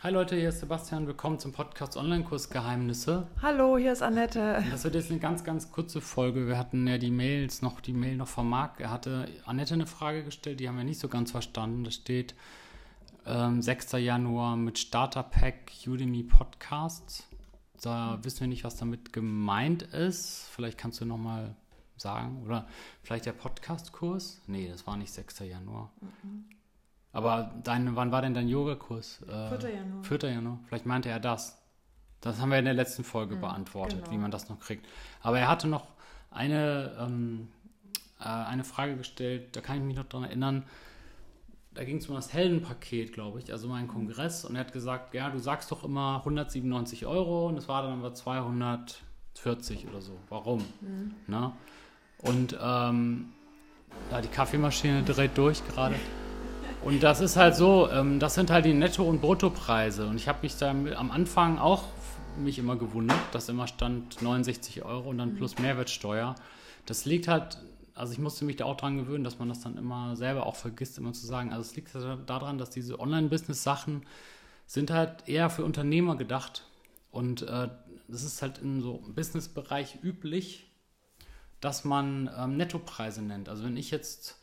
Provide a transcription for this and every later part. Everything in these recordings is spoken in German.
Hi Leute, hier ist Sebastian. Willkommen zum Podcast Online-Kurs Geheimnisse. Hallo, hier ist Annette. Das wird jetzt eine ganz, ganz kurze Folge. Wir hatten ja die Mails noch, die Mail noch von Marc. Er hatte Annette eine Frage gestellt, die haben wir nicht so ganz verstanden. Da steht ähm, 6. Januar mit Starter Pack Udemy Podcasts. Da wissen wir nicht, was damit gemeint ist. Vielleicht kannst du nochmal sagen. Oder vielleicht der Podcast-Kurs? Nee, das war nicht 6. Januar. Mhm. Aber dein, wann war denn dein Yogakurs? Äh, 4. Januar. 4. Januar. Vielleicht meinte er das. Das haben wir in der letzten Folge mhm, beantwortet, genau. wie man das noch kriegt. Aber er hatte noch eine, ähm, äh, eine Frage gestellt, da kann ich mich noch dran erinnern. Da ging es um das Heldenpaket, glaube ich, also mein mhm. Kongress. Und er hat gesagt, ja, du sagst doch immer 197 Euro und es war dann aber 240 oder so. Warum? Mhm. Na? Und ähm, ja, die Kaffeemaschine dreht durch gerade. Und das ist halt so, ähm, das sind halt die Netto- und Bruttopreise. Und ich habe mich da am Anfang auch mich immer gewundert, dass immer stand 69 Euro und dann plus Mehrwertsteuer. Das liegt halt, also ich musste mich da auch dran gewöhnen, dass man das dann immer selber auch vergisst, immer zu sagen. Also es liegt halt daran, dass diese Online-Business-Sachen sind halt eher für Unternehmer gedacht. Und äh, das ist halt in so einem Business-Bereich üblich, dass man ähm, Nettopreise nennt. Also wenn ich jetzt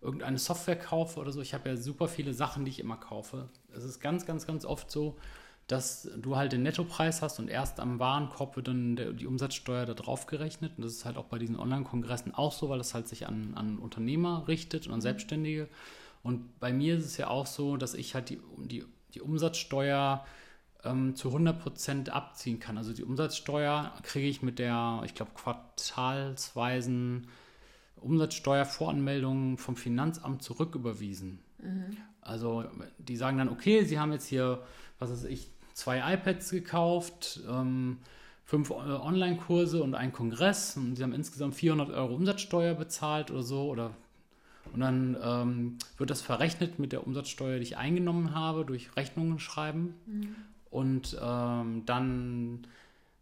irgendeine Software kaufe oder so, ich habe ja super viele Sachen, die ich immer kaufe. Es ist ganz, ganz, ganz oft so, dass du halt den Nettopreis hast und erst am Warenkorb wird dann der, die Umsatzsteuer da drauf gerechnet. Und das ist halt auch bei diesen Online-Kongressen auch so, weil das halt sich an, an Unternehmer richtet und an mhm. Selbstständige. Und bei mir ist es ja auch so, dass ich halt die, die, die Umsatzsteuer ähm, zu 100% abziehen kann. Also die Umsatzsteuer kriege ich mit der, ich glaube, quartalsweisen Umsatzsteuervoranmeldungen vom Finanzamt zurücküberwiesen. Mhm. Also die sagen dann, okay, Sie haben jetzt hier, was weiß ich, zwei iPads gekauft, ähm, fünf äh, Online-Kurse und einen Kongress und Sie haben insgesamt 400 Euro Umsatzsteuer bezahlt oder so oder und dann ähm, wird das verrechnet mit der Umsatzsteuer, die ich eingenommen habe, durch Rechnungen schreiben. Mhm. Und ähm, dann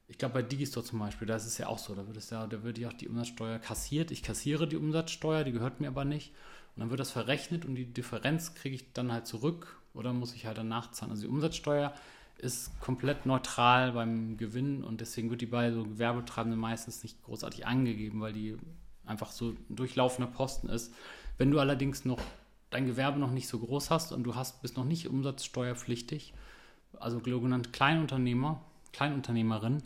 ich glaube, bei Digistore zum Beispiel, da ist es ja auch so, da wird es ja, da wird ja auch die Umsatzsteuer kassiert. Ich kassiere die Umsatzsteuer, die gehört mir aber nicht. Und dann wird das verrechnet und die Differenz kriege ich dann halt zurück oder muss ich halt danach zahlen. Also die Umsatzsteuer ist komplett neutral beim Gewinn und deswegen wird die bei so Gewerbetreibenden meistens nicht großartig angegeben, weil die einfach so durchlaufender Posten ist. Wenn du allerdings noch dein Gewerbe noch nicht so groß hast und du hast, bist noch nicht umsatzsteuerpflichtig, also sogenannte Kleinunternehmer, Kleinunternehmerin,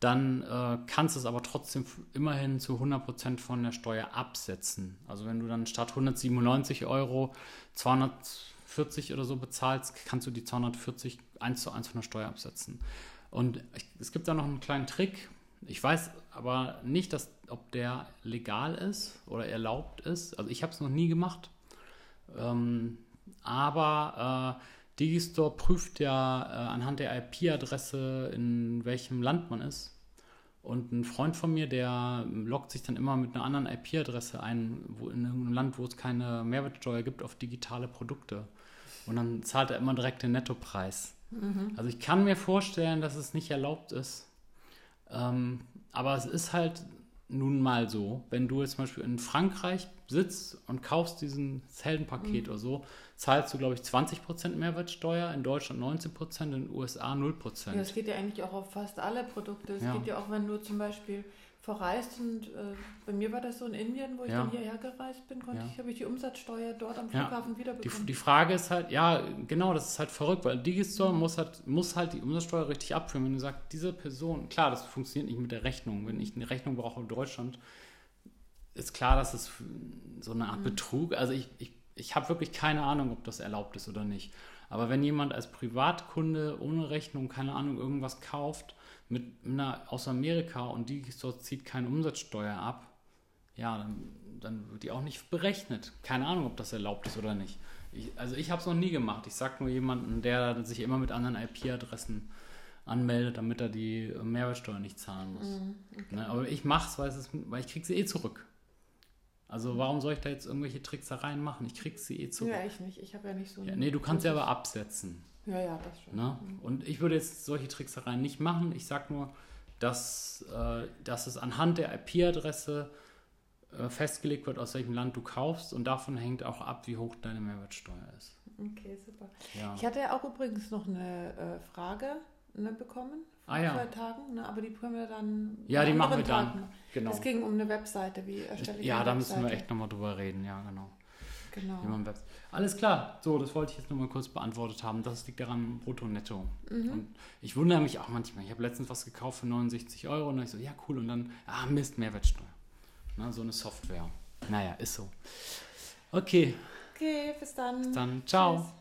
dann äh, kannst du es aber trotzdem immerhin zu 100% von der Steuer absetzen. Also wenn du dann statt 197 Euro 240 oder so bezahlst, kannst du die 240 eins zu eins von der Steuer absetzen. Und es gibt da noch einen kleinen Trick. Ich weiß aber nicht, dass, ob der legal ist oder erlaubt ist. Also ich habe es noch nie gemacht. Ähm, aber äh, Digistore prüft ja äh, anhand der IP-Adresse, in welchem Land man ist. Und ein Freund von mir, der loggt sich dann immer mit einer anderen IP-Adresse ein, wo in einem Land, wo es keine Mehrwertsteuer gibt auf digitale Produkte. Und dann zahlt er immer direkt den Nettopreis. Mhm. Also ich kann mir vorstellen, dass es nicht erlaubt ist. Ähm, aber es ist halt nun mal so, wenn du jetzt zum Beispiel in Frankreich sitzt und kaufst diesen Heldenpaket mhm. oder so, zahlst du, glaube ich, 20% Mehrwertsteuer, in Deutschland 19%, in den USA 0%. Ja, das geht ja eigentlich auch auf fast alle Produkte. Es ja. geht ja auch, wenn du zum Beispiel verreist und äh, bei mir war das so in Indien, wo ich ja. dann hierher gereist bin, konnte ja. ich, habe ich die Umsatzsteuer dort am Flughafen ja. wiederbekommen. Die, die Frage ist halt, ja, genau, das ist halt verrückt, weil Digistore muss, halt, muss halt die Umsatzsteuer richtig abführen. Wenn du sagst, diese Person, klar, das funktioniert nicht mit der Rechnung. Wenn ich eine Rechnung brauche in Deutschland, ist klar, dass es so eine Art mhm. Betrug, also ich, ich ich habe wirklich keine Ahnung, ob das erlaubt ist oder nicht. Aber wenn jemand als Privatkunde ohne Rechnung, keine Ahnung, irgendwas kauft mit einer aus Amerika und die dort zieht keine Umsatzsteuer ab, ja, dann, dann wird die auch nicht berechnet. Keine Ahnung, ob das erlaubt ist oder nicht. Ich, also ich habe es noch nie gemacht. Ich sage nur jemanden, der sich immer mit anderen IP-Adressen anmeldet, damit er die Mehrwertsteuer nicht zahlen muss. Mhm, okay. ne, aber ich mache es, weil ich kriege sie eh zurück. Also warum soll ich da jetzt irgendwelche Tricksereien machen? Ich krieg sie eh zurück. Ja, ich nicht. Ich habe ja nicht so... Ja, nee, du kannst sie aber absetzen. Ja, ja, das schon. Ne? Und ich würde jetzt solche Tricksereien nicht machen. Ich sage nur, dass, äh, dass es anhand der IP-Adresse äh, festgelegt wird, aus welchem Land du kaufst und davon hängt auch ab, wie hoch deine Mehrwertsteuer ist. Okay, super. Ja. Ich hatte ja auch übrigens noch eine äh, Frage ne, bekommen vor ah, ja. zwei Tagen, ne, aber die können wir dann. Ja, die machen wir dann. Genau. Es ging um eine Webseite, wie erstelle ich Ja, da müssen wir echt nochmal drüber reden, ja, genau. Genau. Alles klar, so, das wollte ich jetzt nochmal kurz beantwortet haben. Das liegt daran, brutto, netto. Mhm. Und ich wundere mich auch manchmal. Ich habe letztens was gekauft für 69 Euro und dann ich so, ja, cool. Und dann, ah, Mist, Mehrwertsteuer. Na, so eine Software. Naja, ist so. Okay. Okay, bis dann. Bis dann. Ciao. Tschüss.